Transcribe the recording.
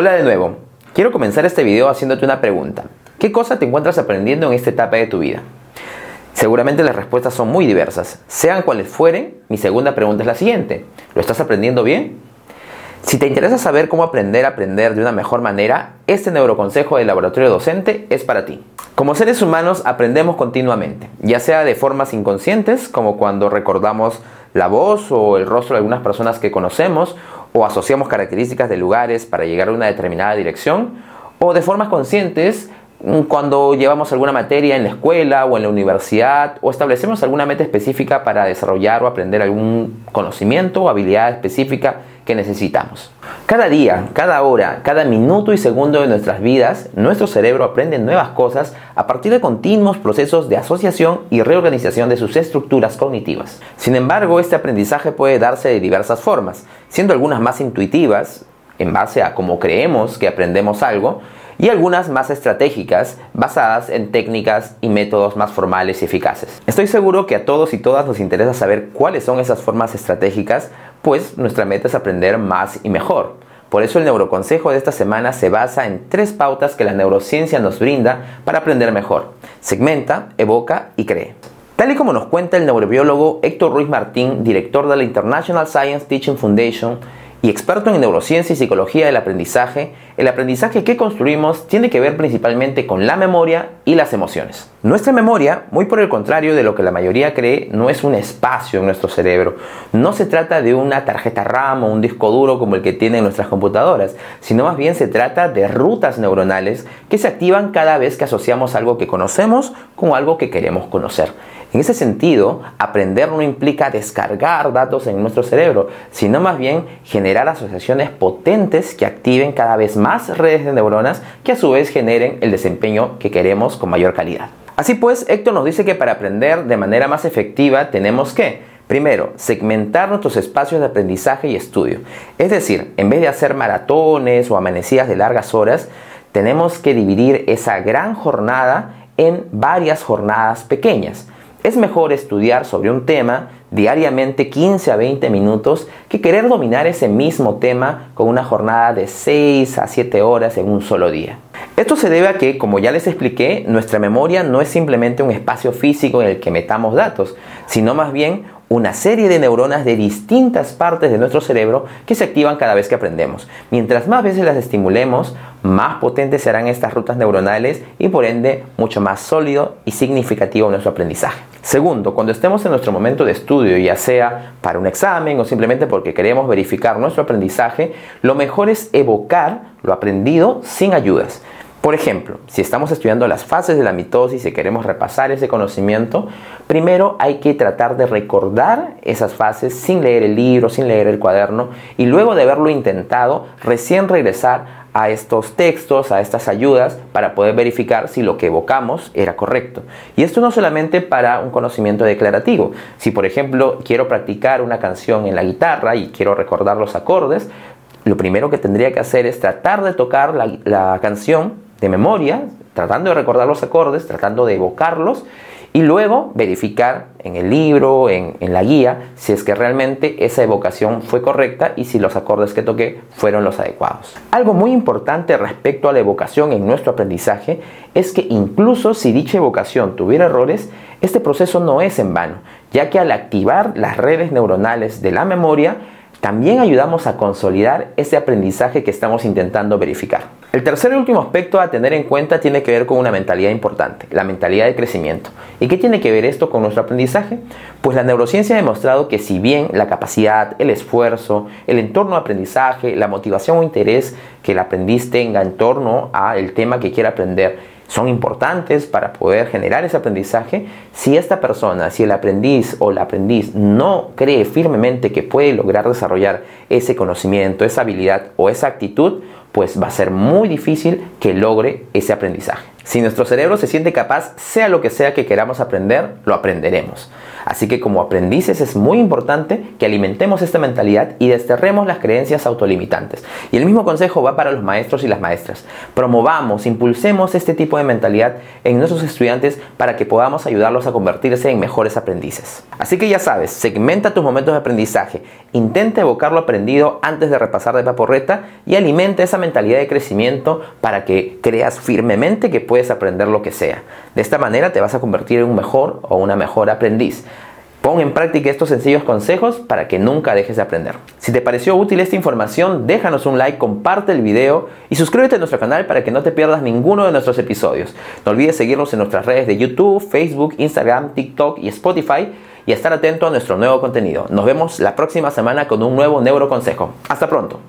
Hola de nuevo. Quiero comenzar este video haciéndote una pregunta. ¿Qué cosa te encuentras aprendiendo en esta etapa de tu vida? Seguramente las respuestas son muy diversas. Sean cuales fueren, mi segunda pregunta es la siguiente. ¿Lo estás aprendiendo bien? Si te interesa saber cómo aprender a aprender de una mejor manera, este neuroconsejo del laboratorio docente es para ti. Como seres humanos aprendemos continuamente, ya sea de formas inconscientes, como cuando recordamos la voz o el rostro de algunas personas que conocemos, o asociamos características de lugares para llegar a una determinada dirección, o de formas conscientes mm, cuando llevamos alguna materia en la escuela o en la universidad, o establecemos alguna meta específica para desarrollar o aprender algún conocimiento o habilidad específica que necesitamos. Cada día, cada hora, cada minuto y segundo de nuestras vidas, nuestro cerebro aprende nuevas cosas a partir de continuos procesos de asociación y reorganización de sus estructuras cognitivas. Sin embargo, este aprendizaje puede darse de diversas formas, siendo algunas más intuitivas, en base a cómo creemos que aprendemos algo, y algunas más estratégicas basadas en técnicas y métodos más formales y eficaces. Estoy seguro que a todos y todas nos interesa saber cuáles son esas formas estratégicas pues nuestra meta es aprender más y mejor. Por eso el neuroconsejo de esta semana se basa en tres pautas que la neurociencia nos brinda para aprender mejor. Segmenta, evoca y cree. Tal y como nos cuenta el neurobiólogo Héctor Ruiz Martín, director de la International Science Teaching Foundation, y experto en neurociencia y psicología del aprendizaje, el aprendizaje que construimos tiene que ver principalmente con la memoria y las emociones. Nuestra memoria, muy por el contrario de lo que la mayoría cree, no es un espacio en nuestro cerebro. No se trata de una tarjeta RAM o un disco duro como el que tienen nuestras computadoras, sino más bien se trata de rutas neuronales que se activan cada vez que asociamos algo que conocemos con algo que queremos conocer. En ese sentido, aprender no implica descargar datos en nuestro cerebro, sino más bien generar asociaciones potentes que activen cada vez más redes de neuronas que a su vez generen el desempeño que queremos con mayor calidad. Así pues, Héctor nos dice que para aprender de manera más efectiva tenemos que Primero, segmentar nuestros espacios de aprendizaje y estudio. Es decir, en vez de hacer maratones o amanecidas de largas horas, tenemos que dividir esa gran jornada en varias jornadas pequeñas. Es mejor estudiar sobre un tema diariamente 15 a 20 minutos que querer dominar ese mismo tema con una jornada de 6 a 7 horas en un solo día. Esto se debe a que, como ya les expliqué, nuestra memoria no es simplemente un espacio físico en el que metamos datos, sino más bien una serie de neuronas de distintas partes de nuestro cerebro que se activan cada vez que aprendemos. Mientras más veces las estimulemos, más potentes serán estas rutas neuronales y por ende mucho más sólido y significativo nuestro aprendizaje. Segundo, cuando estemos en nuestro momento de estudio, ya sea para un examen o simplemente porque queremos verificar nuestro aprendizaje, lo mejor es evocar lo aprendido sin ayudas. Por ejemplo, si estamos estudiando las fases de la mitosis y queremos repasar ese conocimiento, primero hay que tratar de recordar esas fases sin leer el libro, sin leer el cuaderno y luego de haberlo intentado, recién regresar a estos textos, a estas ayudas, para poder verificar si lo que evocamos era correcto. Y esto no solamente para un conocimiento declarativo. Si por ejemplo quiero practicar una canción en la guitarra y quiero recordar los acordes, lo primero que tendría que hacer es tratar de tocar la, la canción de memoria, tratando de recordar los acordes, tratando de evocarlos y luego verificar en el libro, en, en, la guía, si es que realmente esa evocación fue correcta y si los acordes que toqué fueron los adecuados. Algo muy importante respecto a la evocación en nuestro aprendizaje es que incluso si dicha evocación tuviera errores, este proceso no es en vano, ya que al activar las redes neuronales de la memoria, también ayudamos a consolidar ese aprendizaje que estamos intentando verificar. El tercer y último aspecto a tener en cuenta tiene que ver con una mentalidad importante, la mentalidad de crecimiento. ¿Y qué tiene que ver esto con nuestro aprendizaje? Pues la neurociencia ha demostrado que si bien la capacidad, el esfuerzo, el entorno de aprendizaje, la motivación o interés que el aprendiz tenga en torno al tema que quiera aprender, son importantes para poder generar ese aprendizaje, si esta persona, si el aprendiz o la aprendiz no cree firmemente que puede lograr desarrollar ese conocimiento, esa habilidad o esa actitud, pues va a ser muy difícil que logre ese aprendizaje. Si nuestro cerebro se siente capaz, sea lo que sea que queramos aprender, lo aprenderemos. Así que como aprendices es muy importante que alimentemos esta mentalidad y desterremos las creencias autolimitantes. Y el mismo consejo va para los maestros y las maestras. Promovamos, impulsemos este tipo de mentalidad en nuestros estudiantes para que podamos ayudarlos a convertirse en mejores aprendices. Así que ya sabes, segmenta tus momentos de aprendizaje, intenta evocar lo aprendido antes de repasar de paporreta y alimenta esa mentalidad de crecimiento para que creas firmemente que puedes aprender lo que sea. De esta manera te vas a convertir en un mejor o una mejor aprendiz. Pon en práctica estos sencillos consejos para que nunca dejes de aprender. Si te pareció útil esta información, déjanos un like, comparte el video y suscríbete a nuestro canal para que no te pierdas ninguno de nuestros episodios. No olvides seguirnos en nuestras redes de YouTube, Facebook, Instagram, TikTok y Spotify y estar atento a nuestro nuevo contenido. Nos vemos la próxima semana con un nuevo neuroconsejo. Hasta pronto.